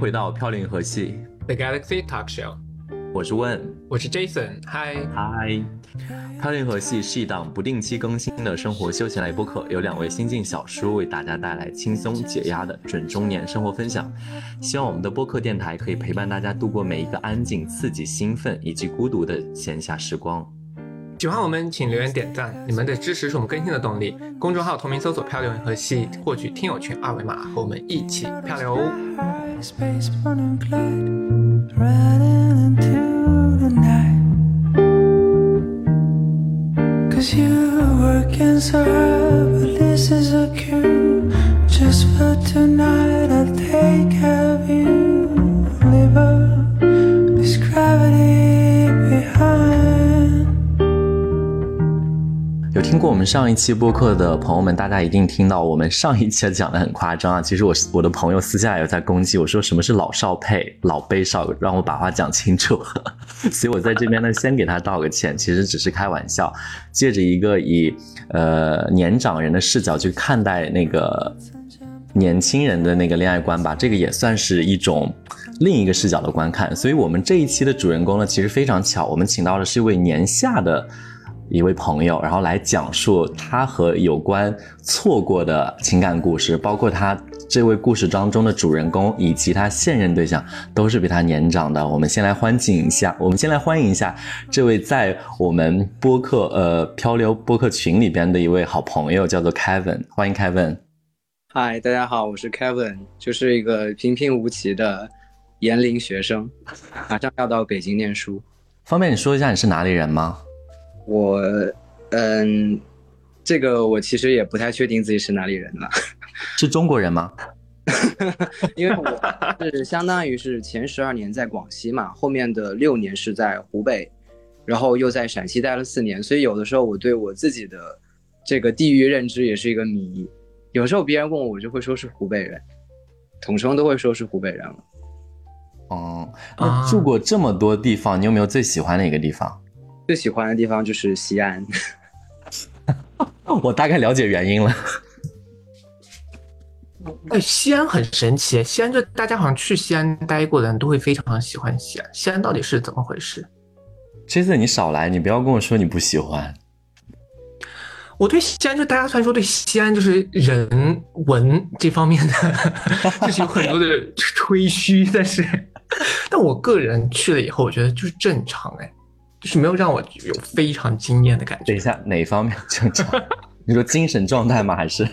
回到飘零河系 The Galaxy Talk Show，我是问，我是 Jason，嗨嗨。飘零河系是一档不定期更新的生活休闲类播客，由两位新晋小叔为大家带来轻松解压的准中年生活分享。希望我们的播客电台可以陪伴大家度过每一个安静、刺激、兴奋以及孤独的闲暇时光。喜欢我们，请留言点赞，你们的支持是我们更新的动力。公众号同名搜索“漂流银河系”，获取听友群二维码，和我们一起漂流。Space running 有听过我们上一期播客的朋友们，大家一定听到我们上一期讲的很夸张啊。其实我我的朋友私下有在攻击我说什么是老少配、老卑少，让我把话讲清楚。所以我在这边呢，先给他道个歉，其实只是开玩笑，借着一个以呃年长人的视角去看待那个年轻人的那个恋爱观吧，这个也算是一种另一个视角的观看。所以我们这一期的主人公呢，其实非常巧，我们请到的是一位年下的。一位朋友，然后来讲述他和有关错过的情感故事，包括他这位故事当中的主人公以及他现任对象都是比他年长的。我们先来欢迎一下，我们先来欢迎一下这位在我们播客呃漂流播客群里边的一位好朋友，叫做 Kevin，欢迎 Kevin。嗨，大家好，我是 Kevin，就是一个平平无奇的研龄学生，马上要到北京念书。方便你说一下你是哪里人吗？我，嗯，这个我其实也不太确定自己是哪里人了，是中国人吗？因为我是相当于是前十二年在广西嘛，后面的六年是在湖北，然后又在陕西待了四年，所以有的时候我对我自己的这个地域认知也是一个谜。有时候别人问我，我就会说是湖北人，统称都会说是湖北人了。哦、那住过这么多地方，你有没有最喜欢的一个地方？最喜欢的地方就是西安。我大概了解原因了。哎，西安很神奇，西安就大家好像去西安待过的人都会非常喜欢西安。西安到底是怎么回事？这次你少来，你不要跟我说你不喜欢。我对西安，就大家虽然说对西安就是人文这方面的，就是有很多的吹嘘，但是，但我个人去了以后，我觉得就是正常，哎，就是没有让我有非常惊艳的感觉。等一下，哪方面正常？你说精神状态吗？还是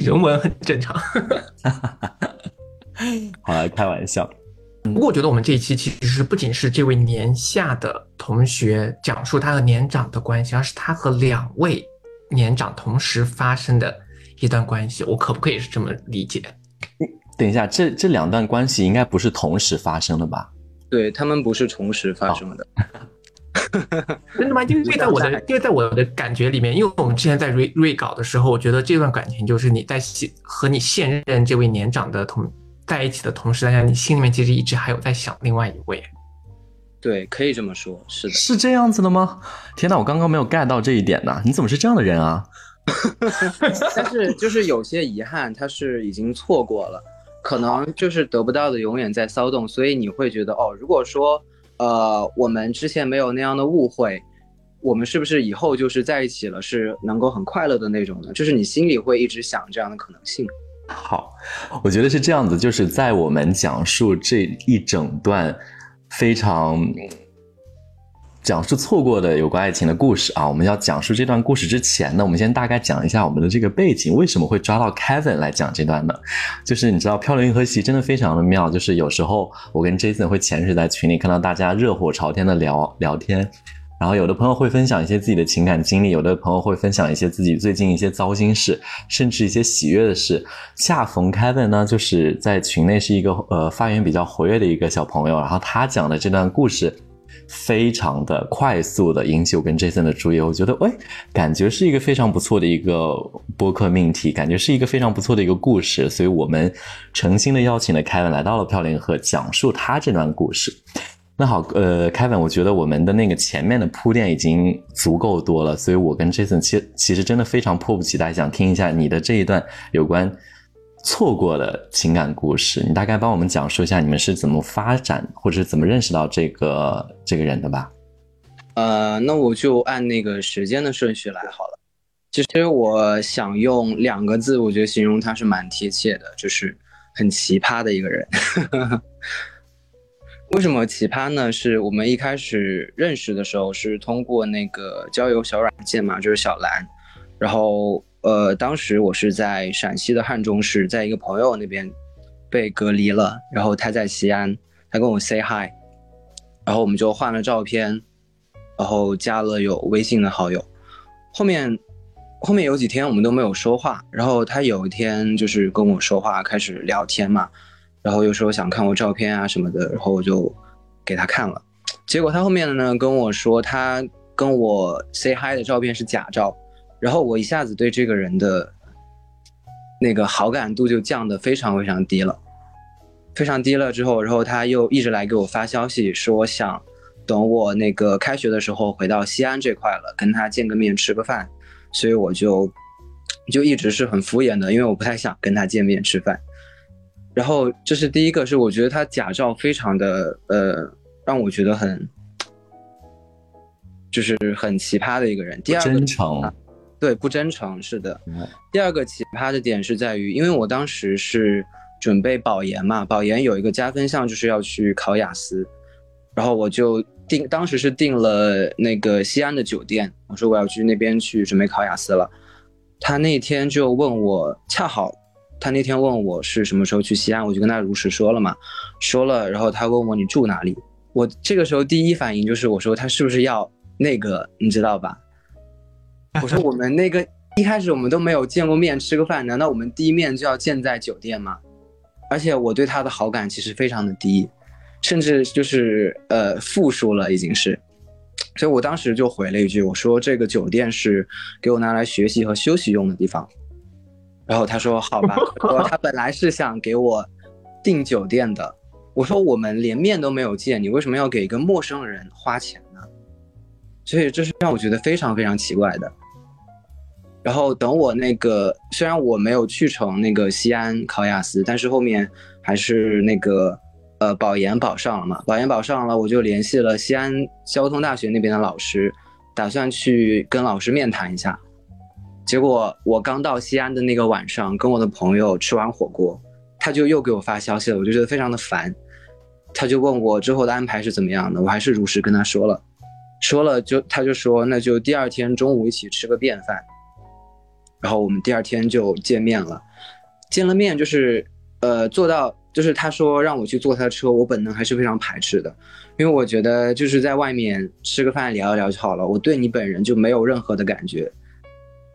人文很正常。好了，开玩笑。不过我觉得我们这一期其实不仅是这位年下的同学讲述他和年长的关系，而是他和两位年长同时发生的一段关系。我可不可以是这么理解？等一下，这这两段关系应该不是同时发生的吧？对他们不是同时发生的。真的吗？因为 在我的，因为在我的感觉里面，因为我们之前在瑞瑞稿的时候，我觉得这段感情就是你在现和你现任这位年长的同在一起的同时，大家你心里面其实一直还有在想另外一位。对，可以这么说，是的，是这样子的吗？天哪，我刚刚没有 get 到这一点呢。你怎么是这样的人啊？但是就是有些遗憾，他是已经错过了，可能就是得不到的永远在骚动，所以你会觉得哦，如果说呃我们之前没有那样的误会，我们是不是以后就是在一起了，是能够很快乐的那种呢？就是你心里会一直想这样的可能性。好，我觉得是这样子，就是在我们讲述这一整段非常讲述错过的有关爱情的故事啊，我们要讲述这段故事之前呢，我们先大概讲一下我们的这个背景，为什么会抓到 Kevin 来讲这段呢？就是你知道，漂流银河系真的非常的妙，就是有时候我跟 Jason 会潜水在群里，看到大家热火朝天的聊聊天。然后有的朋友会分享一些自己的情感经历，有的朋友会分享一些自己最近一些糟心事，甚至一些喜悦的事。恰逢 Kevin 呢，就是在群内是一个呃发言比较活跃的一个小朋友，然后他讲的这段故事非常的快速的引起我跟 Jason 的注意，我觉得喂，感觉是一个非常不错的一个播客命题，感觉是一个非常不错的一个故事，所以我们诚心的邀请了 Kevin 来到了飘零河，讲述他这段故事。那好，呃，Kevin，我觉得我们的那个前面的铺垫已经足够多了，所以我跟 Jason 其其实真的非常迫不及待，想听一下你的这一段有关错过的情感故事，你大概帮我们讲述一下你们是怎么发展，或者是怎么认识到这个这个人的吧？呃，那我就按那个时间的顺序来好了。其实我想用两个字，我觉得形容他是蛮贴切的，就是很奇葩的一个人。为什么奇葩呢？是我们一开始认识的时候是通过那个交友小软件嘛，就是小蓝。然后呃，当时我是在陕西的汉中市，在一个朋友那边被隔离了，然后他在西安，他跟我 say hi，然后我们就换了照片，然后加了有微信的好友。后面后面有几天我们都没有说话，然后他有一天就是跟我说话，开始聊天嘛。然后又说想看我照片啊什么的，然后我就给他看了，结果他后面的呢跟我说他跟我 say hi 的照片是假照，然后我一下子对这个人的那个好感度就降得非常非常低了，非常低了之后，然后他又一直来给我发消息说想等我那个开学的时候回到西安这块了，跟他见个面吃个饭，所以我就就一直是很敷衍的，因为我不太想跟他见面吃饭。然后这是第一个，是我觉得他假照非常的呃，让我觉得很，就是很奇葩的一个人。第二个真诚，对，不真诚，是的。嗯第二个奇葩的点是在于，因为我当时是准备保研嘛，保研有一个加分项就是要去考雅思，然后我就订，当时是订了那个西安的酒店，我说我要去那边去准备考雅思了。他那天就问我，恰好他那天问我是什么时候去西安，我就跟他如实说了嘛，说了，然后他问我你住哪里，我这个时候第一反应就是我说他是不是要那个，你知道吧？我说我们那个一开始我们都没有见过面，吃个饭，难道我们第一面就要见在酒店吗？而且我对他的好感其实非常的低，甚至就是呃负数了已经是，所以我当时就回了一句，我说这个酒店是给我拿来学习和休息用的地方。然后他说好吧，说 他本来是想给我订酒店的。我说我们连面都没有见，你为什么要给一个陌生人花钱呢？所以这是让我觉得非常非常奇怪的。然后等我那个，虽然我没有去成那个西安考雅思，但是后面还是那个呃保研保上了嘛。保研保上了，我就联系了西安交通大学那边的老师，打算去跟老师面谈一下。结果我刚到西安的那个晚上，跟我的朋友吃完火锅，他就又给我发消息了，我就觉得非常的烦。他就问我之后的安排是怎么样的，我还是如实跟他说了，说了就他就说那就第二天中午一起吃个便饭。然后我们第二天就见面了，见了面就是呃坐到就是他说让我去坐他的车，我本能还是非常排斥的，因为我觉得就是在外面吃个饭聊一聊就好了，我对你本人就没有任何的感觉，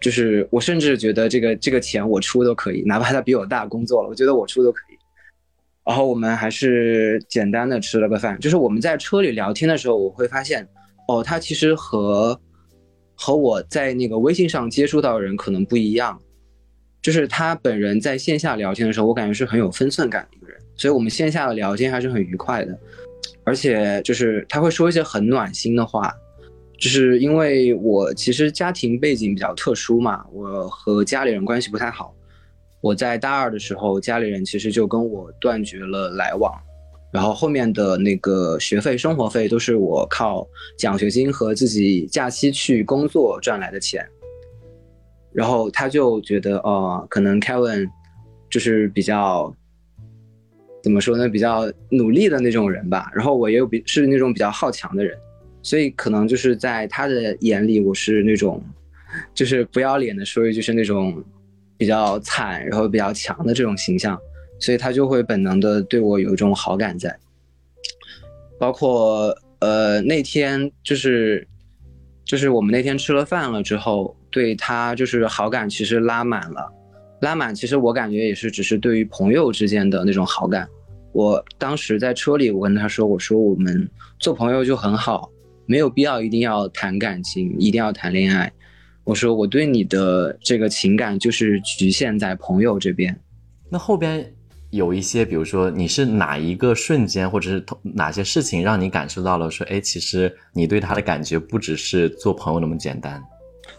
就是我甚至觉得这个这个钱我出都可以，哪怕他比我大工作了，我觉得我出都可以。然后我们还是简单的吃了个饭，就是我们在车里聊天的时候，我会发现，哦，他其实和和我在那个微信上接触到的人可能不一样，就是他本人在线下聊天的时候，我感觉是很有分寸感的一个人，所以我们线下的聊天还是很愉快的，而且就是他会说一些很暖心的话，就是因为我其实家庭背景比较特殊嘛，我和家里人关系不太好，我在大二的时候，家里人其实就跟我断绝了来往。然后后面的那个学费、生活费都是我靠奖学金和自己假期去工作赚来的钱。然后他就觉得，哦、可能 Kevin 就是比较怎么说呢，比较努力的那种人吧。然后我也有比是那种比较好强的人，所以可能就是在他的眼里，我是那种就是不要脸的说一句是那种比较惨，然后比较强的这种形象。所以他就会本能的对我有一种好感在，包括呃那天就是就是我们那天吃了饭了之后，对他就是好感其实拉满了，拉满其实我感觉也是只是对于朋友之间的那种好感。我当时在车里，我跟他说，我说我们做朋友就很好，没有必要一定要谈感情，一定要谈恋爱。我说我对你的这个情感就是局限在朋友这边。那后边有一些，比如说你是哪一个瞬间，或者是同哪些事情让你感受到了说，哎，其实你对他的感觉不只是做朋友那么简单。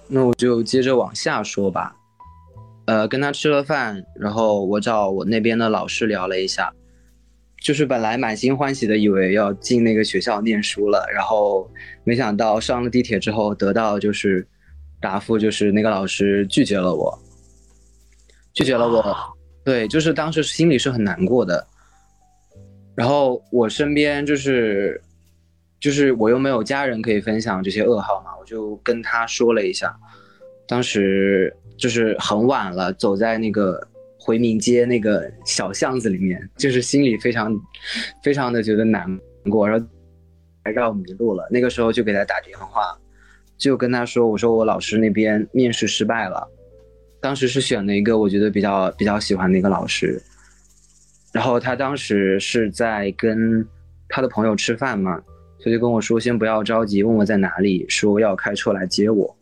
那我就接着往下说吧。呃，跟他吃了饭，然后我找我那边的老师聊了一下，就是本来满心欢喜的以为要进那个学校念书了，然后没想到上了地铁之后得到就是答复，就是那个老师拒绝了我，拒绝了我，对，就是当时心里是很难过的。然后我身边就是就是我又没有家人可以分享这些噩耗嘛，我就跟他说了一下，当时就是很晚了，走在那个回民街那个小巷子里面，就是心里非常非常的觉得难过，然后还绕迷路了。那个时候就给他打电话，就跟他说，我说我老师那边面试失败了，当时是选了一个我觉得比较比较喜欢的一个老师。然后他当时是在跟他的朋友吃饭嘛，他就跟我说先不要着急，问我在哪里，说要开车来接我。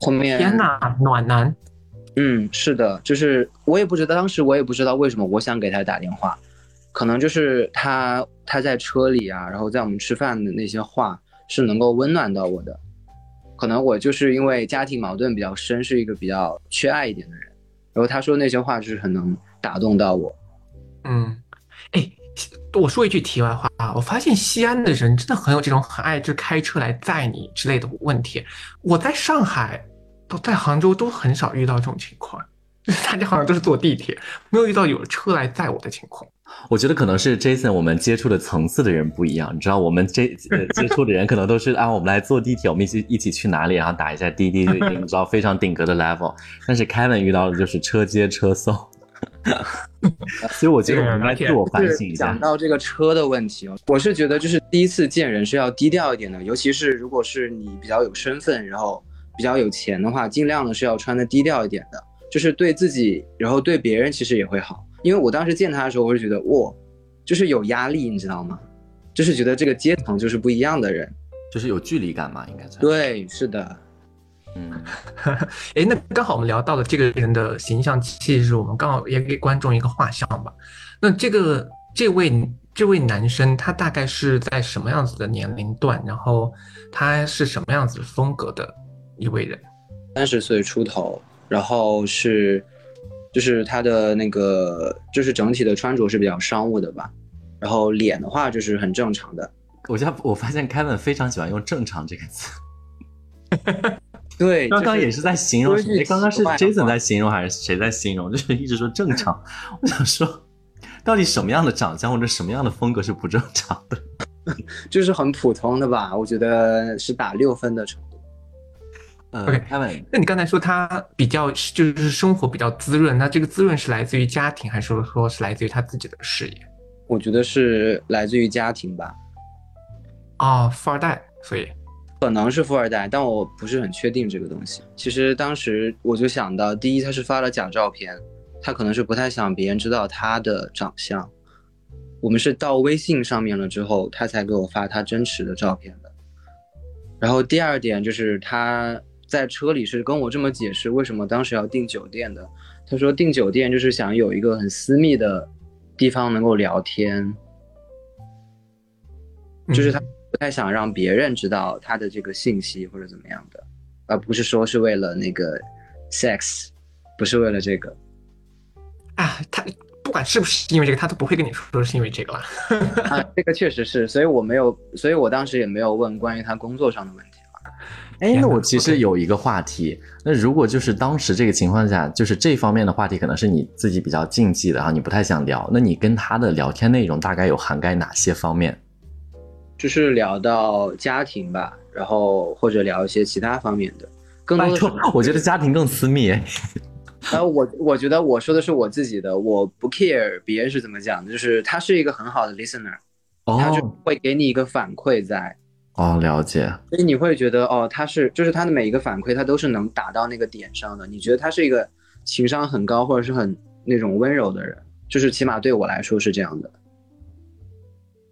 后面天哪，暖男！嗯，是的，就是我也不知道，当时我也不知道为什么我想给他打电话，可能就是他他在车里啊，然后在我们吃饭的那些话是能够温暖到我的，可能我就是因为家庭矛盾比较深，是一个比较缺爱一点的人，然后他说那些话就是很能打动到我。嗯，哎，我说一句题外话啊，我发现西安的人真的很有这种很爱就开车来载你之类的问题。我在上海，都在杭州都很少遇到这种情况，大家好像都是坐地铁，没有遇到有车来载我的情况。我觉得可能是 Jason 我们接触的层次的人不一样，你知道，我们这呃接触的人可能都是啊，我们来坐地铁，我们一起一起去哪里，然后打一下滴滴，就已经 知道非常顶格的 level。但是 Kevin 遇到的就是车接车送，所以我觉得我们应该自我反省一下。讲到这个车的问题哦，我是觉得就是第一次见人是要低调一点的，尤其是如果是你比较有身份，然后比较有钱的话，尽量的是要穿的低调一点的，就是对自己，然后对别人其实也会好。因为我当时见他的时候，我是觉得哇，就是有压力，你知道吗？就是觉得这个阶层就是不一样的人。就是有距离感嘛，应该算。，对，是的，嗯，哎，那刚好我们聊到了这个人的形象气质，我们刚好也给观众一个画像吧。那这个这位这位男生，他大概是在什么样子的年龄段？然后他是什么样子风格的一位人？三十岁出头，然后是，就是他的那个，就是整体的穿着是比较商务的吧。然后脸的话就是很正常的，我家我发现 Kevin 非常喜欢用“正常”这个词，对，就是刚刚也是在形容谁？刚刚是 Jason 在形容还是谁在形容？就是一直说正常。我想说，到底什么样的长相或者什么样的风格是不正常的？就是很普通的吧，我觉得是打六分的程度。呃 OK，Kevin，那你刚才说他比较就是生活比较滋润，那这个滋润是来自于家庭，还是说是来自于他自己的事业？我觉得是来自于家庭吧，啊，富二代，所以可能是富二代，但我不是很确定这个东西。其实当时我就想到，第一他是发了假照片，他可能是不太想别人知道他的长相。我们是到微信上面了之后，他才给我发他真实的照片的。然后第二点就是他在车里是跟我这么解释为什么当时要订酒店的。他说订酒店就是想有一个很私密的地方能够聊天，就是他不太想让别人知道他的这个信息或者怎么样的，而不是说是为了那个 sex，不是为了这个。啊，他不管是不是因为这个，他都不会跟你说是因为这个了。啊，这个确实是，所以我没有，所以我当时也没有问关于他工作上的问题了。哎，那我其实有一个话题，那如果就是当时这个情况下，就是这方面的话题可能是你自己比较禁忌的啊，你不太想聊，那你跟他的聊天内容大概有涵盖哪些方面？就是聊到家庭吧，然后或者聊一些其他方面的，更多的是，我觉得家庭更私密。哎然后我我觉得我说的是我自己的，我不 care 别人是怎么讲的，就是他是一个很好的 listener，他就哦会给你一个反馈在，哦，了解。所以你会觉得哦，他是就是他的每一个反馈，他都是能打到那个点上的。你觉得他是一个情商很高或者是很那种温柔的人，就是起码对我来说是这样的。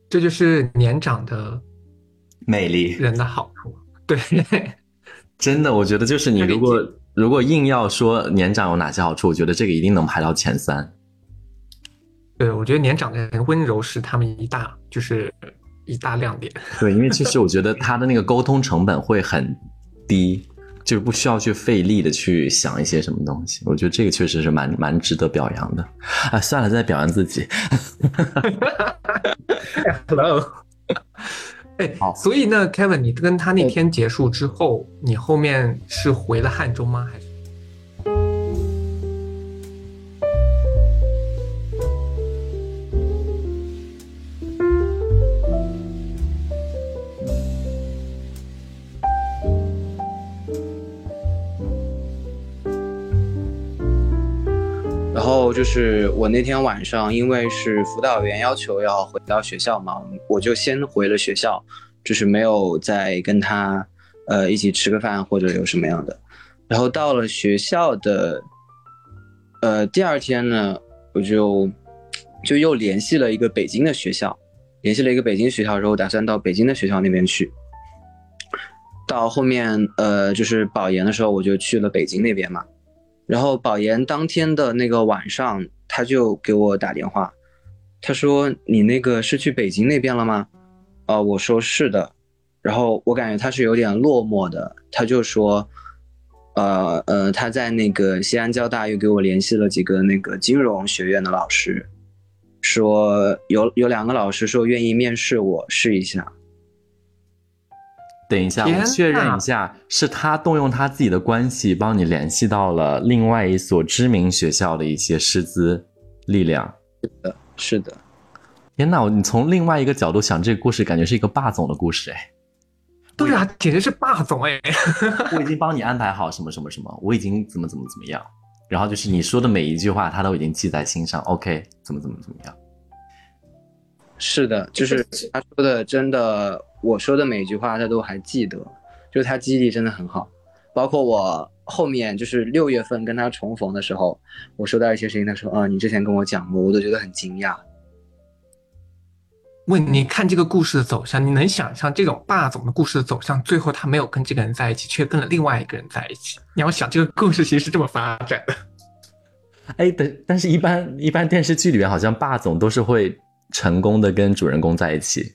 这就是年长的魅力人的好处。对，真的，我觉得就是你如果如果硬要说年长有哪些好处，我觉得这个一定能排到前三。对，我觉得年长的人温柔是他们一大就是一大亮点。对，因为其实我觉得他的那个沟通成本会很低，就是不需要去费力的去想一些什么东西。我觉得这个确实是蛮蛮值得表扬的。啊，算了，再表扬自己。Hello，哎好，所以呢，Kevin，你跟他那天结束之后，你后面是回了汉中吗？还是？就是我那天晚上，因为是辅导员要求要回到学校嘛，我就先回了学校，就是没有再跟他呃一起吃个饭或者有什么样的。然后到了学校的呃第二天呢，我就就又联系了一个北京的学校，联系了一个北京学校之后，打算到北京的学校那边去。到后面呃就是保研的时候，我就去了北京那边嘛。然后保研当天的那个晚上，他就给我打电话，他说：“你那个是去北京那边了吗？”呃，我说是的。然后我感觉他是有点落寞的，他就说：“呃呃，他在那个西安交大又给我联系了几个那个金融学院的老师，说有有两个老师说愿意面试我试一下。等一下，我确认一下，是他动用他自己的关系帮你联系到了另外一所知名学校的一些师资力量。是的，是的天呐，你从另外一个角度想这个故事，感觉是一个霸总的故事哎。对啊，简直是霸总哎！我已经帮你安排好什么什么什么，我已经怎么怎么怎么样，然后就是你说的每一句话，他都已经记在心上。OK，怎么怎么怎么样？是的，就是他说的，真的，我说的每一句话他都还记得，就是他记忆力真的很好。包括我后面就是六月份跟他重逢的时候，我说到一些事情，他说：“啊，你之前跟我讲过，我都觉得很惊讶。问你看这个故事的走向，你能想象这种霸总的故事的走向，最后他没有跟这个人在一起，却跟了另外一个人在一起？你要想这个故事其实是这么发展的。哎，但但是一般一般电视剧里面好像霸总都是会成功的跟主人公在一起。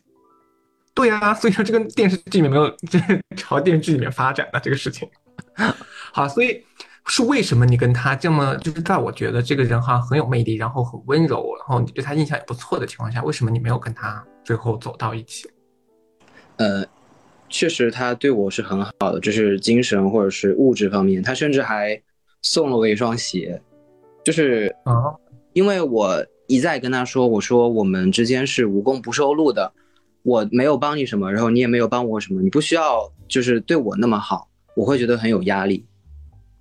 对啊，所以说这个电视剧里面没有，这 朝电视剧里面发展的这个事情。好，所以是为什么你跟他这么，就是在我觉得这个人好像很有魅力，然后很温柔，然后你对他印象也不错的情况下，为什么你没有跟他最后走到一起？呃，确实他对我是很好的，就是精神或者是物质方面，他甚至还送了我一双鞋，就是啊，因为我一再跟他说，我说我们之间是无功不受禄的，我没有帮你什么，然后你也没有帮我什么，你不需要就是对我那么好，我会觉得很有压力。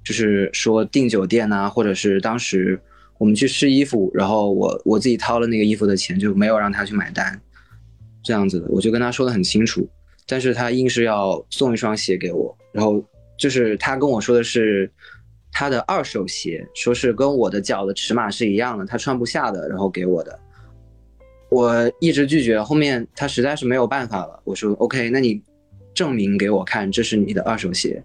就是说订酒店呐、或者是当时我们去试衣服，然后我我自己掏了那个衣服的钱，就没有让他去买单，这样子的，我就跟他说的很清楚，但是他硬是要送一双鞋给我，然后就是他跟我说的是他的二手鞋，说是跟我的脚的尺码是一样的，他穿不下的，然后给我的。我一直拒绝，后面他实在是没有办法了，我说 OK，那你证明给我看这是你的二手鞋，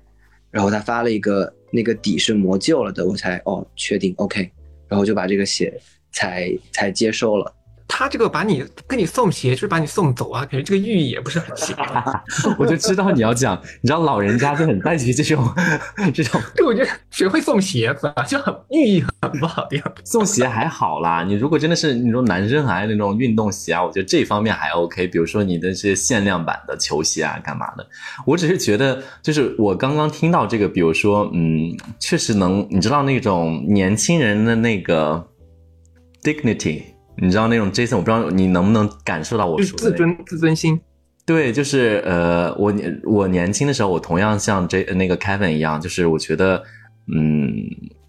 然后他发了一个那个底是磨旧了的，我才哦确定 OK，然后就把这个鞋才才接受了。他这个把你跟你送鞋，就是把你送走啊，感觉这个寓意也不是很行。我就知道你要讲，你知道老人家就很在意这种 这种对，我觉得学会送鞋子啊，就很寓意很不好的样子。送鞋还好啦，你如果真的是你说男生还那种运动鞋啊，我觉得这方面还 OK。比如说你的这些限量版的球鞋啊，干嘛的？我只是觉得，就是我刚刚听到这个，比如说，嗯，确实能，你知道那种年轻人的那个 dignity，你知道那种 Jason，我不知道你能不能感受到我说的、自尊自尊心。对，就是呃，我年我年轻的时候，我同样像 J 那个 Kevin 一样，就是我觉得，嗯，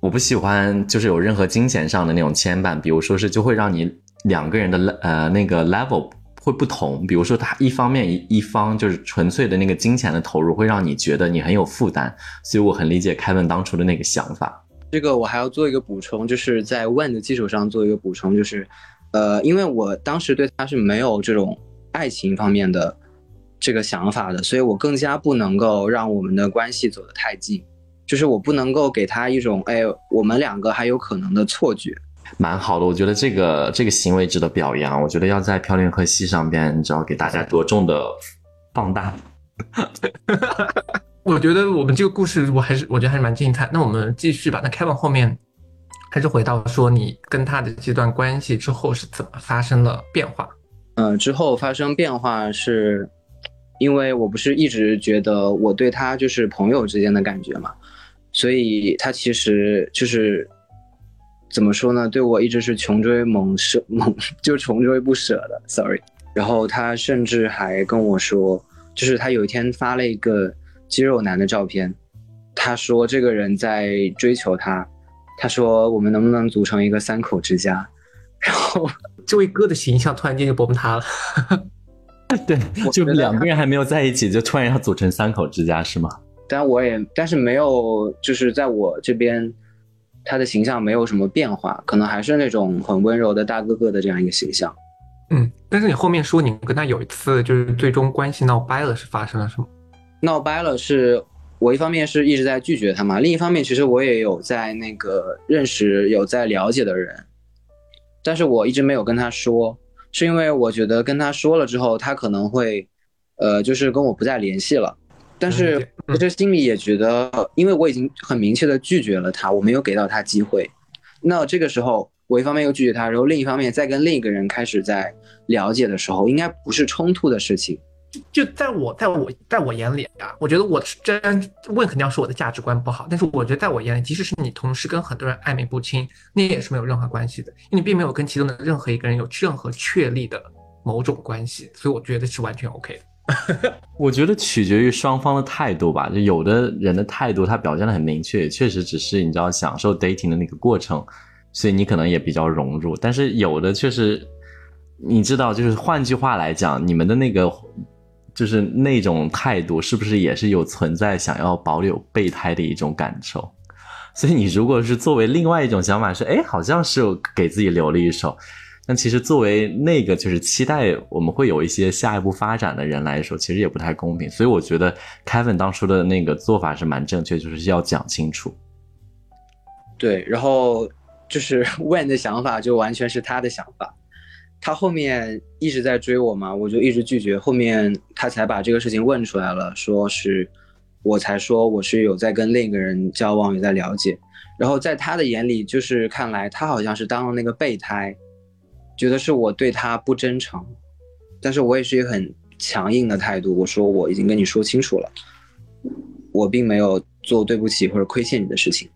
我不喜欢就是有任何金钱上的那种牵绊，比如说是就会让你两个人的呃那个 level 会不同，比如说他一方面一一方就是纯粹的那个金钱的投入，会让你觉得你很有负担，所以我很理解 Kevin 当初的那个想法。这个我还要做一个补充，就是在问的基础上做一个补充，就是，呃，因为我当时对他是没有这种爱情方面的这个想法的，所以我更加不能够让我们的关系走得太近，就是我不能够给他一种，哎，我们两个还有可能的错觉。蛮好的，我觉得这个这个行为值得表扬。我觉得要在漂亮和戏上边，你知道给大家着重的放大。我觉得我们这个故事我还是我觉得还是蛮精彩。那我们继续吧。那 Kevin 后面还是回到说你跟他的这段关系之后是怎么发生了变化？嗯，之后发生变化是，因为我不是一直觉得我对他就是朋友之间的感觉嘛，所以他其实就是怎么说呢，对我一直是穷追猛舍猛就穷追不舍的，sorry。然后他甚至还跟我说，就是他有一天发了一个肌肉男的照片，他说这个人在追求他，他说我们能不能组成一个三口之家，然后。这位哥的形象突然间就崩塌了，对，就我觉得两个人还没有在一起，就突然要组成三口之家是吗？但我也但是没有，就是在我这边，他的形象没有什么变化，可能还是那种很温柔的大哥哥的这样一个形象。嗯，但是你后面说你跟他有一次就是最终关系闹掰了，是发生了什么？闹掰了是，我一方面是一直在拒绝他嘛，另一方面其实我也有在那个认识有在了解的人，但是我一直没有跟他说，是因为我觉得跟他说了之后，他可能会，呃，就是跟我不再联系了。但是嗯我这心里也觉得，因为我已经很明确的拒绝了他，我没有给到他机会。那这个时候，我一方面又拒绝他，然后另一方面再跟另一个人开始在了解的时候，应该不是冲突的事情。就在我在我在我眼里啊，我觉得我虽然问肯定要说我的价值观不好，但是我觉得在我眼里，即使是你同时跟很多人暧昧不清，那也是没有任何关系的，因为你并没有跟其中的任何一个人有任何确立的某种关系，所以我觉得是完全 OK 的。我觉得取决于双方的态度吧。就有的人的态度，他表现的很明确，确实只是你知道享受 dating 的那个过程，所以你可能也比较融入。但是有的确实，你知道，就是换句话来讲，你们的那个就是那种态度，是不是也是有存在想要保有备胎的一种感受？所以你如果是作为另外一种想法是，哎，好像是给自己留了一手。但其实作为那个就是期待我们会有一些下一步发展的人来说，其实也不太公平。所以我觉得 Kevin 当初的那个做法是蛮正确，就是要讲清楚。对，然后就是 When 的想法就完全是他的想法，他后面一直在追我嘛，我就一直拒绝，后面他才把这个事情问出来了，说是我才说我是有在跟另一个人交往，有在了解，然后在他的眼里，就是看来他好像是当了那个备胎，觉得是我对他不真诚，但是我也是一个很强硬的态度，我说我已经跟你说清楚了，我并没有做对不起或者亏欠你的事情。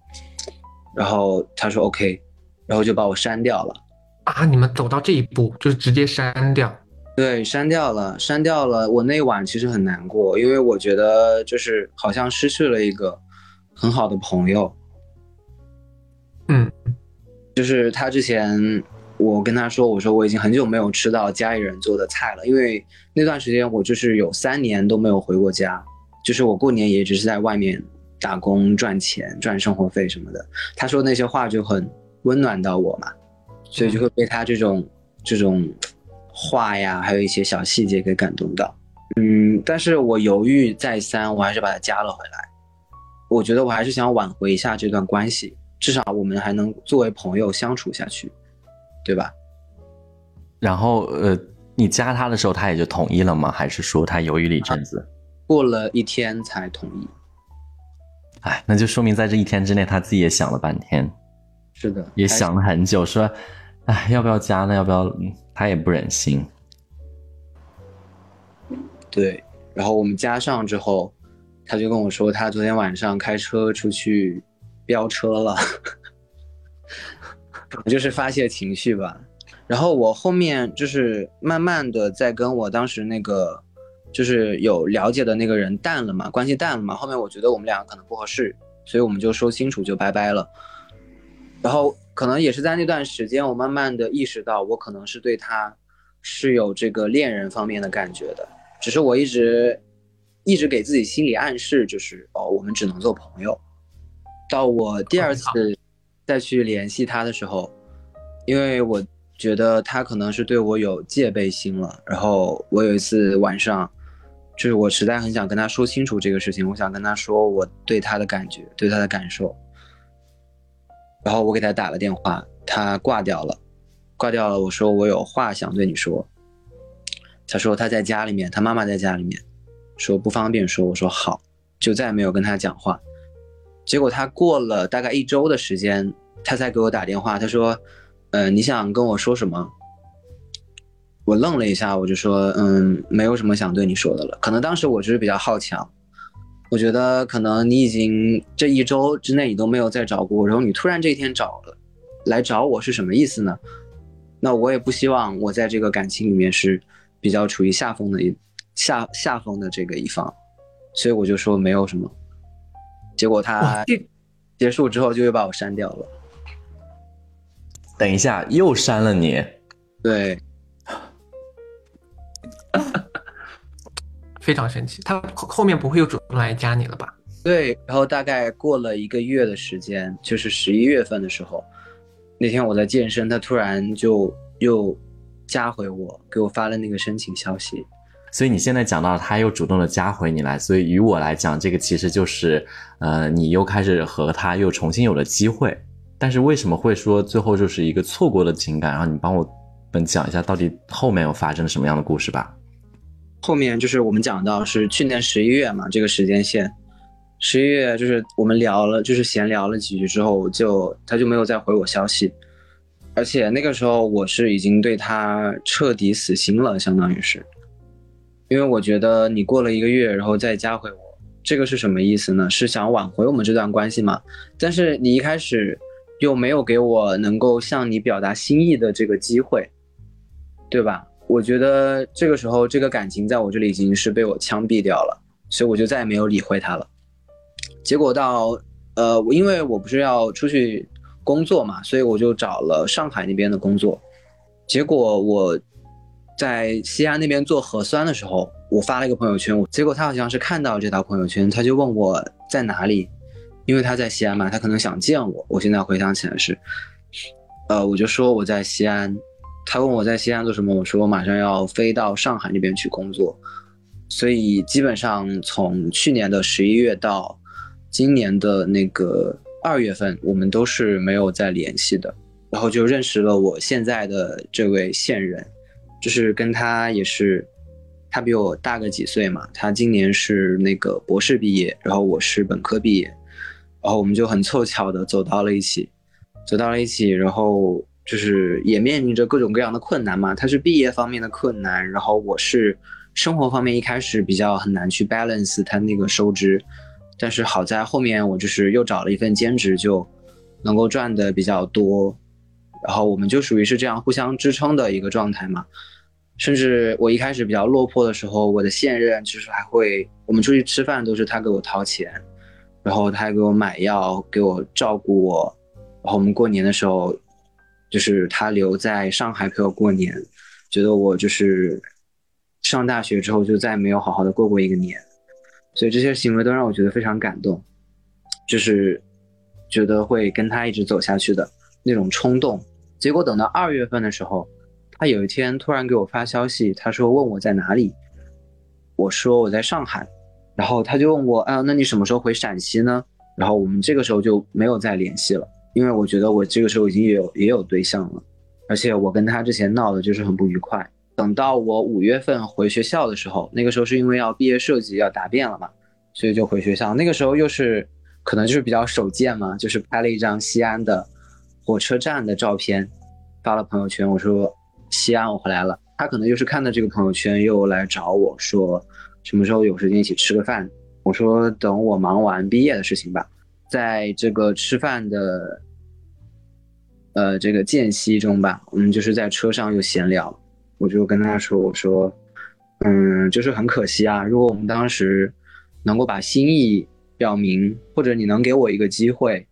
然后他说 OK，然后就把我删掉了。啊，你们走到这一步，就是直接删掉。对，删掉了，删掉了。我那晚其实很难过，因为我觉得就是好像失去了一个很好的朋友。嗯，就是他之前，我跟他说，我说我已经很久没有吃到家里人做的菜了，因为那段时间我就是有三年都没有回过家，就是我过年也只是在外面打工赚钱赚生活费什么的。他说那些话就很温暖到我嘛，所以就会被他这种这种话呀，还有一些小细节给感动到。嗯，但是我犹豫再三，我还是把他加了回来。我觉得我还是想挽回一下这段关系，至少我们还能作为朋友相处下去，对吧？然后呃，你加他的时候，他也就同意了吗？还是说他犹豫了一阵子？过了一天才同意。哎，那就说明在这一天之内，他自己也想了半天，是的，也想了很久，说，哎，要不要加呢？要不要？他也不忍心。对，然后我们加上之后，他就跟我说，他昨天晚上开车出去飙车了，可能就是发泄情绪吧。然后我后面就是慢慢的在跟我当时那个就是有了解的那个人淡了嘛，关系淡了嘛。后面我觉得我们两个可能不合适，所以我们就说清楚就拜拜了。然后可能也是在那段时间，我慢慢的意识到，我可能是对他是有这个恋人方面的感觉的。只是我一直一直给自己心理暗示，就是哦，我们只能做朋友。到我第二次再去联系他的时候，因为我觉得他可能是对我有戒备心了。然后我有一次晚上，就是我实在很想跟他说清楚这个事情，我想跟他说我对他的感觉，对他的感受。然后我给他打了电话，他挂掉了，挂掉了。我说我有话想对你说。他说他在家里面，他妈妈在家里面，说不方便说。我说好，就再也没有跟他讲话。结果他过了大概一周的时间，他才给我打电话，他说：“呃，你想跟我说什么？”我愣了一下，我就说：“嗯，没有什么想对你说的了。可能当时我只是比较好强，我觉得可能你已经这一周之内你都没有再找过我，然后你突然这一天找了来找我是什么意思呢？那我也不希望我在这个感情里面是比较处于下风的一下下风的这个一方，所以我就说没有什么。结果他结束之后就又把我删掉了。等一下，又删了你。对，非常神奇。他后后面不会又主动来加你了吧？对，然后大概过了一个月的时间，就是十一月份的时候，那天我在健身，他突然就又加回我，给我发了那个申请消息。所以你现在讲到他又主动的加回你来，所以于我来讲，这个其实就是，呃，你又开始和他又重新有了机会。但是为什么会说最后就是一个错过的情感？然后你帮我们讲一下，到底后面又发生了什么样的故事吧？后面就是我们讲到是去年十一月嘛，这个时间线，十一月就是我们聊了，就是闲聊了几句之后，就他就没有再回我消息，而且那个时候我是已经对他彻底死心了，相当于是，因为我觉得你过了一个月，然后再加回我，这个是什么意思呢？是想挽回我们这段关系吗？但是你一开始又没有给我能够向你表达心意的这个机会，对吧？我觉得这个时候这个感情在我这里已经是被我枪毙掉了，所以我就再也没有理会他了。结果到呃，因为我不是要出去工作嘛，所以我就找了上海那边的工作。结果我在西安那边做核酸的时候，我发了一个朋友圈，结果他好像是看到这条朋友圈，他就问我在哪里，因为他在西安嘛，他可能想见我。我现在回想起来是，呃，我就说我在西安，他问我在西安做什么，我说我马上要飞到上海那边去工作，所以基本上从去年的十一月到今年的那个二月份，我们都是没有再联系的。然后就认识了我现在的这位现任，就是跟他也是，他比我大个几岁嘛，他今年是那个博士毕业，然后我是本科毕业，然后我们就很凑巧的走到了一起，走到了一起，然后就是也面临着各种各样的困难嘛，他是毕业方面的困难，然后我是生活方面一开始比较很难去 balance 他那个收支，但是好在后面我就是又找了一份兼职，就能够赚的比较多，然后我们就属于是这样互相支撑的一个状态嘛。甚至我一开始比较落魄的时候，我的现任就是还会，我们出去吃饭都是他给我掏钱，然后他还给我买药，给我照顾我，然后我们过年的时候，就是他留在上海陪我过年，觉得我就是上大学之后就再也没有好好的过过一个年，所以这些行为都让我觉得非常感动，就是觉得会跟他一直走下去的那种冲动。结果等到二月份的时候，他有一天突然给我发消息，他说问我在哪里，我说我在上海，然后他就问我，啊，那你什么时候回陕西呢？然后我们这个时候就没有再联系了，因为我觉得我这个时候已经有也有对象了，而且我跟他之前闹的就是很不愉快。等到我五月份回学校的时候，那个时候是因为要毕业设计要答辩了嘛，所以就回学校。那个时候又是可能就是比较手贱嘛，就是拍了一张西安的火车站的照片，发了朋友圈，我说西安我回来了。他可能就是看到这个朋友圈又来找我说什么时候有时间一起吃个饭。我说等我忙完毕业的事情吧。在这个吃饭的呃这个间隙中吧，我们就是在车上又闲聊，我就跟他说我说嗯就是很可惜啊，如果我们当时能够把心意表明，或者你能给我一个机会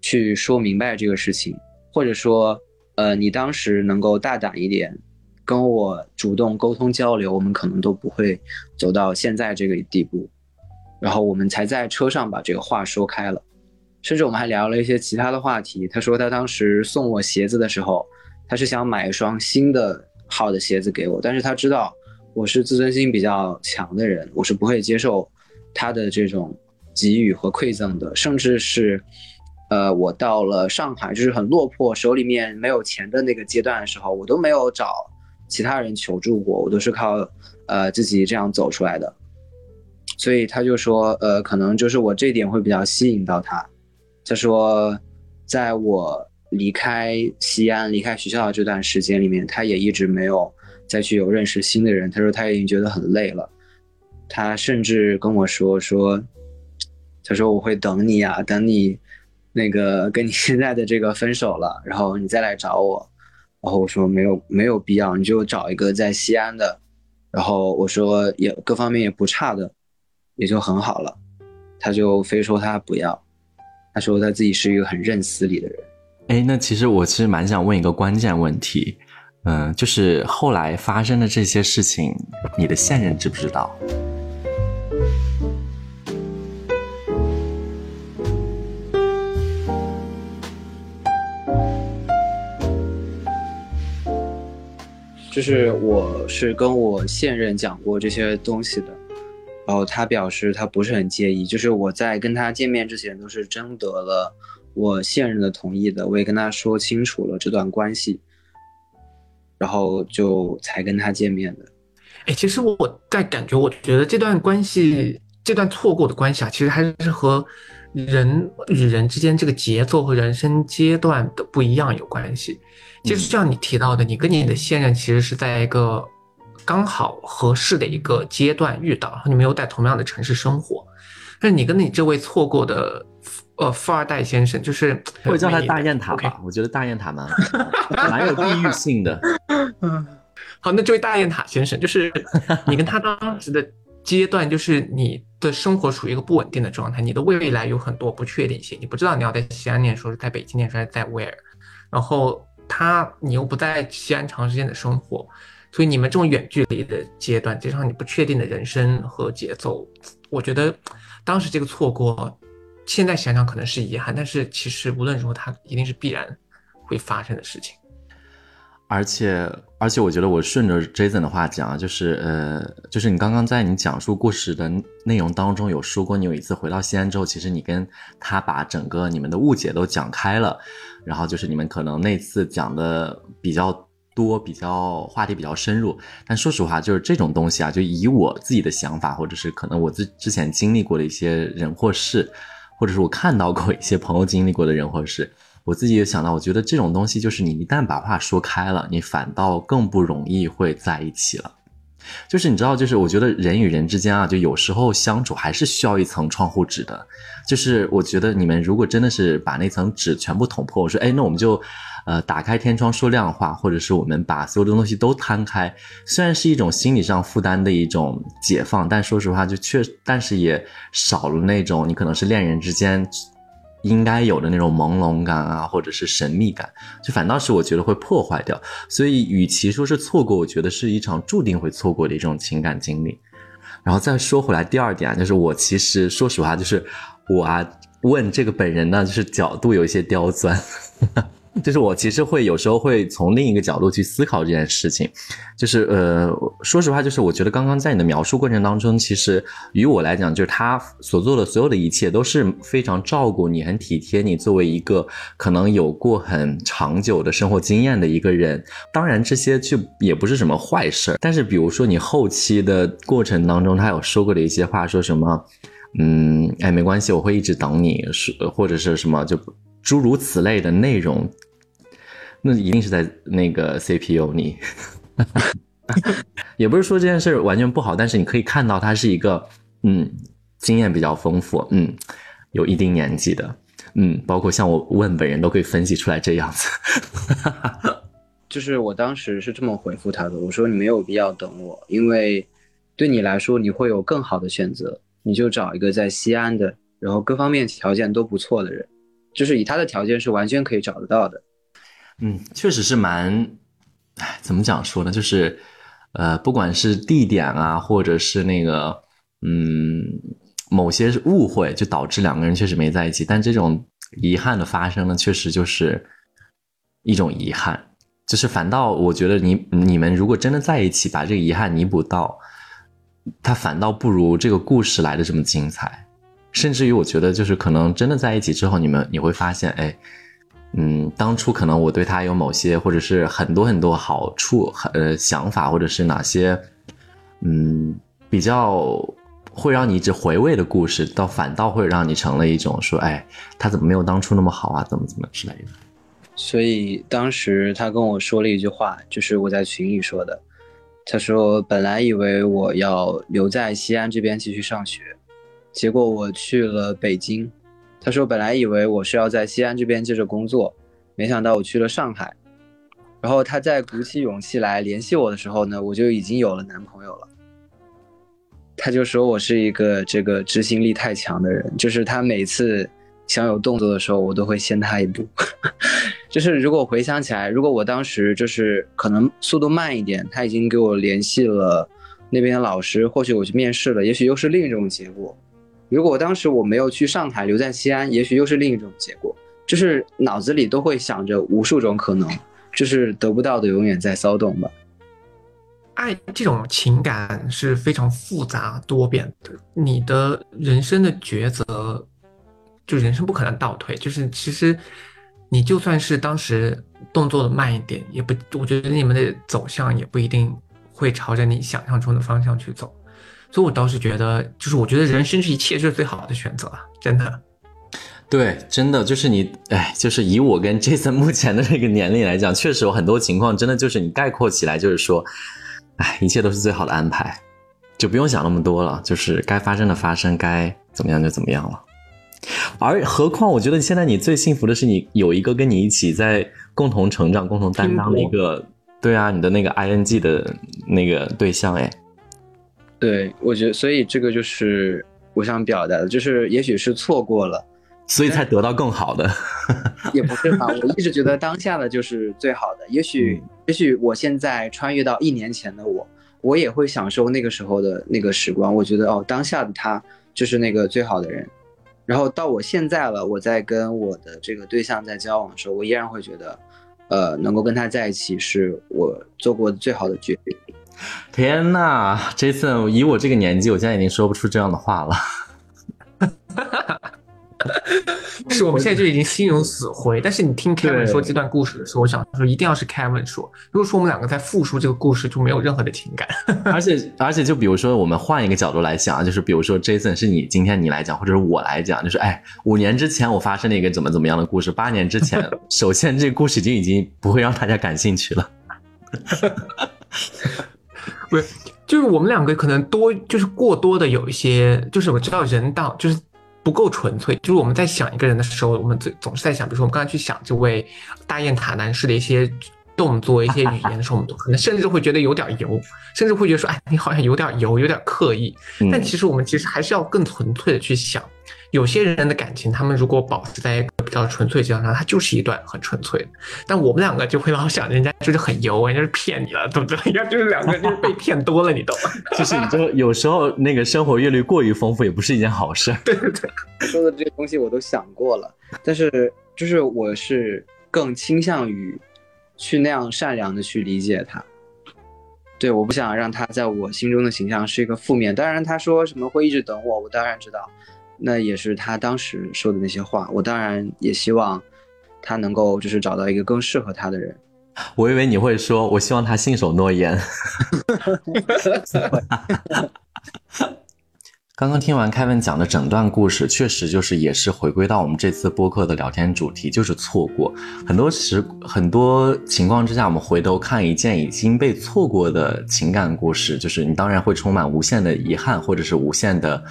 去说明白这个事情，或者说呃你当时能够大胆一点。跟我主动沟通交流，我们可能都不会走到现在这个地步。然后我们才在车上把这个话说开了，甚至我们还聊了一些其他的话题。他说他当时送我鞋子的时候，他是想买一双新的好的鞋子给我，但是他知道我是自尊心比较强的人，我是不会接受他的这种给予和馈赠的，甚至是。呃，我到了上海，就是很落魄，手里面没有钱的那个阶段的时候，我都没有找其他人求助过，我都是靠呃自己这样走出来的。所以他就说，呃，可能就是我这点会比较吸引到他。他说，在我离开西安、离开学校的这段时间里面，他也一直没有再去有认识新的人。他说他已经觉得很累了，他甚至跟我说说，他说我会等你啊、等你那个跟你现在的这个分手了，然后你再来找我。然后我说没有没有必要，你就找一个在西安的。然后我说也各方面也不差的，也就很好了。他就非说他不要，他说他自己是一个很认死理的人。哎，那其实我其实蛮想问一个关键问题，嗯，就是后来发生的这些事情，你的现任知不知道？就是我是跟我现任讲过这些东西的，然后他表示他不是很介意。就是我在跟他见面之前都是征得了我现任的同意的，我也跟他说清楚了这段关系，然后就才跟他见面的。哎，其实我在感觉，我觉得这段关系，这段错过的关系啊，其实还是和人与人之间这个节奏和人生阶段的不一样有关系。其实像你提到的，你跟你的现任其实是在一个刚好合适的一个阶段遇到，然后你们又在同样的城市生活。但是你跟你这位错过的呃富二代先生，就是我叫他大雁塔吧，我觉得大雁塔蛮蛮有地域性的。嗯好，那这位大雁塔先生，就是你跟他当时的阶段，就是你的生活处于一个不稳定的状态，你的未来有很多不确定性，你不知道你要在西安念书，是在北京念书，还是在 where，。然后他，你又不在西安长时间的生活，所以你们这种远距离的阶段，加上你不确定的人生和节奏，我觉得当时这个错过，现在想想可能是遗憾，但是其实无论如何，它一定是必然会发生的事情。而且，而且，我觉得我顺着 Jason 的话讲，就是呃，就是你刚刚在你讲述故事的内容当中有说过，你有一次回到西安之后，其实你跟他把整个你们的误解都讲开了，然后就是你们可能那次讲的比较多，比较话题比较深入。但说实话，就是这种东西啊，就以我自己的想法，或者是可能我之之前经历过的一些人或事，或者是我看到过一些朋友经历过的人或事。我自己也想到，我觉得这种东西就是你一旦把话说开了，你反倒更不容易会在一起了。就是你知道，就是我觉得人与人之间啊，就有时候相处还是需要一层窗户纸的。就是我觉得你们如果真的是把那层纸全部捅破，我说，哎，那我们就呃打开天窗说亮话，或者是我们把所有的东西都摊开，虽然是一种心理上负担的一种解放，但说实话，就确，但是也少了那种你可能是恋人之间。应该有的那种朦胧感啊，或者是神秘感，就反倒是我觉得会破坏掉。所以，与其说是错过，我觉得是一场注定会错过的一种情感经历。然后再说回来，第二点啊，就是我其实说实话，就是我啊问这个本人呢，就是角度有一些刁钻。就是我其实会有时候会从另一个角度去思考这件事情，就是呃，说实话，就是我觉得刚刚在你的描述过程当中，其实于我来讲，就是他所做的所有的一切都是非常照顾你、很体贴你，作为一个可能有过很长久的生活经验的一个人。当然，这些就也不是什么坏事儿。但是，比如说你后期的过程当中，他有说过的一些话，说什么，嗯，哎，没关系，我会一直等你，是或者是什么就。诸如此类的内容，那一定是在那个 CPU 里。也不是说这件事完全不好，但是你可以看到他是一个嗯经验比较丰富，嗯有一定年纪的，嗯，包括像我问本人都可以分析出来这样子。就是我当时是这么回复他的，我说你没有必要等我，因为对你来说你会有更好的选择，你就找一个在西安的，然后各方面条件都不错的人。就是以他的条件是完全可以找得到的。嗯，确实是蛮，哎，怎么讲说呢？就是，呃，不管是地点啊，或者是那个，嗯，某些误会，就导致两个人确实没在一起。但这种遗憾的发生呢，确实就是一种遗憾。就是反倒我觉得你你们如果真的在一起，把这个遗憾弥补到，它反倒不如这个故事来的这么精彩。甚至于，我觉得就是可能真的在一起之后，你们你会发现，哎，嗯，当初可能我对他有某些，或者是很多很多好处，呃，想法，或者是哪些，嗯，比较会让你一直回味的故事，倒反倒会让你成了一种说，哎，他怎么没有当初那么好啊？怎么怎么之类的。所以当时他跟我说了一句话，就是我在群里说的。他说：“本来以为我要留在西安这边继续上学，结果我去了北京。”他说：“本来以为我是要在西安这边接着工作，没想到我去了上海。”然后他在鼓起勇气来联系我的时候呢，我就已经有了男朋友了。他就说我是一个这个执行力太强的人，就是他每次想有动作的时候，我都会先他一步。就是如果回想起来，如果我当时就是可能速度慢一点，他已经给我联系了那边的老师，或许我去面试了，也许又是另一种结果。如果当时我没有去上海，留在西安，也许又是另一种结果。就是脑子里都会想着无数种可能，就是得不到的永远在骚动吧。爱这种情感是非常复杂多变的，你的人生的抉择，就人生不可能倒退。就是其实你就算是当时动作的慢一点，也不，我觉得你们的走向也不一定会朝着你想象中的方向去走。所以我倒是觉得，就是我觉得人生是一切是最好的选择啊，真的。对，真的就是你，哎，就是以我跟 Jason 目前的这个年龄来讲，确实有很多情况，真的就是你概括起来，就是说。哎，一切都是最好的安排，就不用想那么多了，就是该发生的发生，该怎么样就怎么样了。而何况，我觉得现在你最幸福的是你有一个跟你一起在共同成长、共同担当的一个，对啊，你的那个 ing 的那个对象，哎，对，我觉得，所以这个就是我想表达的，就是也许是错过了，所以才得到更好的。也不是吧，我一直觉得当下的就是最好的，也许。也许我现在穿越到一年前的我，我也会享受那个时候的那个时光。我觉得哦，当下的他就是那个最好的人。然后到我现在了，我在跟我的这个对象在交往的时候，我依然会觉得，呃，能够跟他在一起是我做过最好的决定。天呐，Jason，以我这个年纪，我现在已经说不出这样的话了。是我们现在就已经心如死灰。但是你听 Kevin 说这段故事的时候，我想说一定要是 Kevin 说。如果说我们两个在复述这个故事，就没有任何的情感。而 且而且，就比如说我们换一个角度来想，就是比如说 Jason 是你今天你来讲，或者是我来讲，就是哎，五年之前我发生了一个怎么怎么样的故事，八年之前，首先这个故事就已经不会让大家感兴趣了。不是，就是我们两个可能多，就是过多的有一些，就是我知道人到就是。不够纯粹，就是我们在想一个人的时候，我们总总是在想，比如说我们刚才去想这位大雁塔男士的一些动作、一些语言的时候，我们都可能甚至会觉得有点油，甚至会觉得说，哎，你好像有点油，有点刻意。但其实我们其实还是要更纯粹的去想。有些人的感情，他们如果保持在一个比较纯粹阶段上，他就是一段很纯粹的。但我们两个就会老想，人家就是很油，人家是骗你了，对不对？人家就是两个就是被骗多了，你懂吗？就是你就有时候那个生活阅历过于丰富，也不是一件好事。对对对，说的这些东西我都想过了，但是就是我是更倾向于去那样善良的去理解他。对，我不想让他在我心中的形象是一个负面。当然，他说什么会一直等我，我当然知道。那也是他当时说的那些话，我当然也希望他能够就是找到一个更适合他的人。我以为你会说，我希望他信守诺言。刚刚听完凯文讲的整段故事，确实就是也是回归到我们这次播客的聊天主题，就是错过。很多时很多情况之下，我们回头看一件已经被错过的情感故事，就是你当然会充满无限的遗憾，或者是无限的。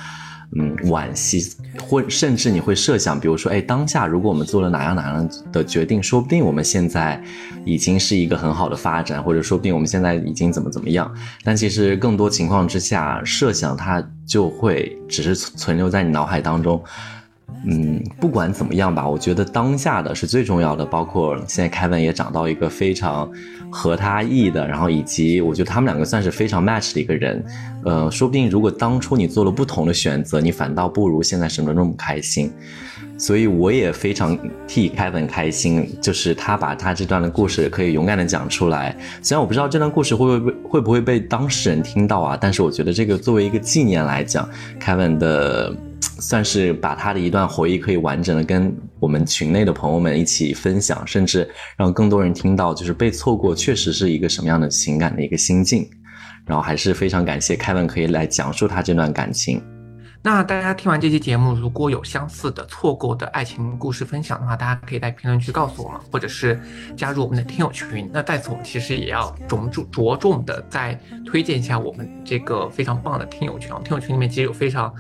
嗯，惋惜，或甚至你会设想，比如说，哎，当下如果我们做了哪样哪样的决定，说不定我们现在已经是一个很好的发展，或者说不定我们现在已经怎么怎么样。但其实更多情况之下，设想它就会只是存留在你脑海当中。嗯，不管怎么样吧，我觉得当下的是最重要的。包括现在凯文也找到一个非常合他意的，然后以及我觉得他们两个算是非常 match 的一个人。呃，说不定如果当初你做了不同的选择，你反倒不如现在生的那么开心。所以我也非常替凯文开心，就是他把他这段的故事可以勇敢的讲出来。虽然我不知道这段故事会不会被会不会被当事人听到啊，但是我觉得这个作为一个纪念来讲，凯文的。算是把他的一段回忆可以完整的跟我们群内的朋友们一起分享，甚至让更多人听到，就是被错过确实是一个什么样的情感的一个心境。然后还是非常感谢凯文可以来讲述他这段感情。那大家听完这期节目，如果有相似的错过的爱情故事分享的话，大家可以在评论区告诉我们，或者是加入我们的听友群。那在此，我们其实也要着重着重的再推荐一下我们这个非常棒的听友群。听友群里面其实有非常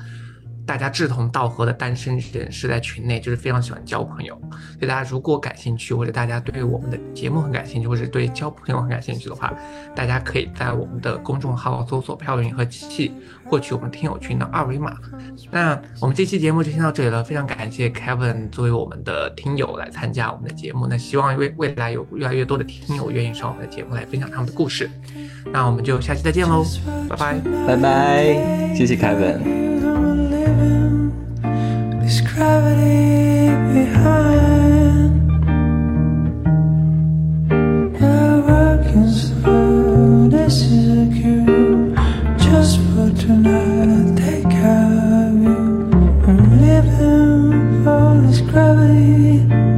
大家志同道合的单身人士在群内，就是非常喜欢交朋友。所以大家如果感兴趣，或者大家对我们的节目很感兴趣，或者对交朋友很感兴趣的话，大家可以在我们的公众号搜索“漂流银河系”，获取我们听友群的二维码。那我们这期节目就先到这里了，非常感谢 Kevin 作为我们的听友来参加我们的节目。那希望未未来有越来越多的听友愿意上我们的节目来分享他们的故事。那我们就下期再见喽，拜拜。拜拜，谢谢 Kevin。Gravity behind working slow. This is a just for tonight. Take care of you. I'm living for this gravity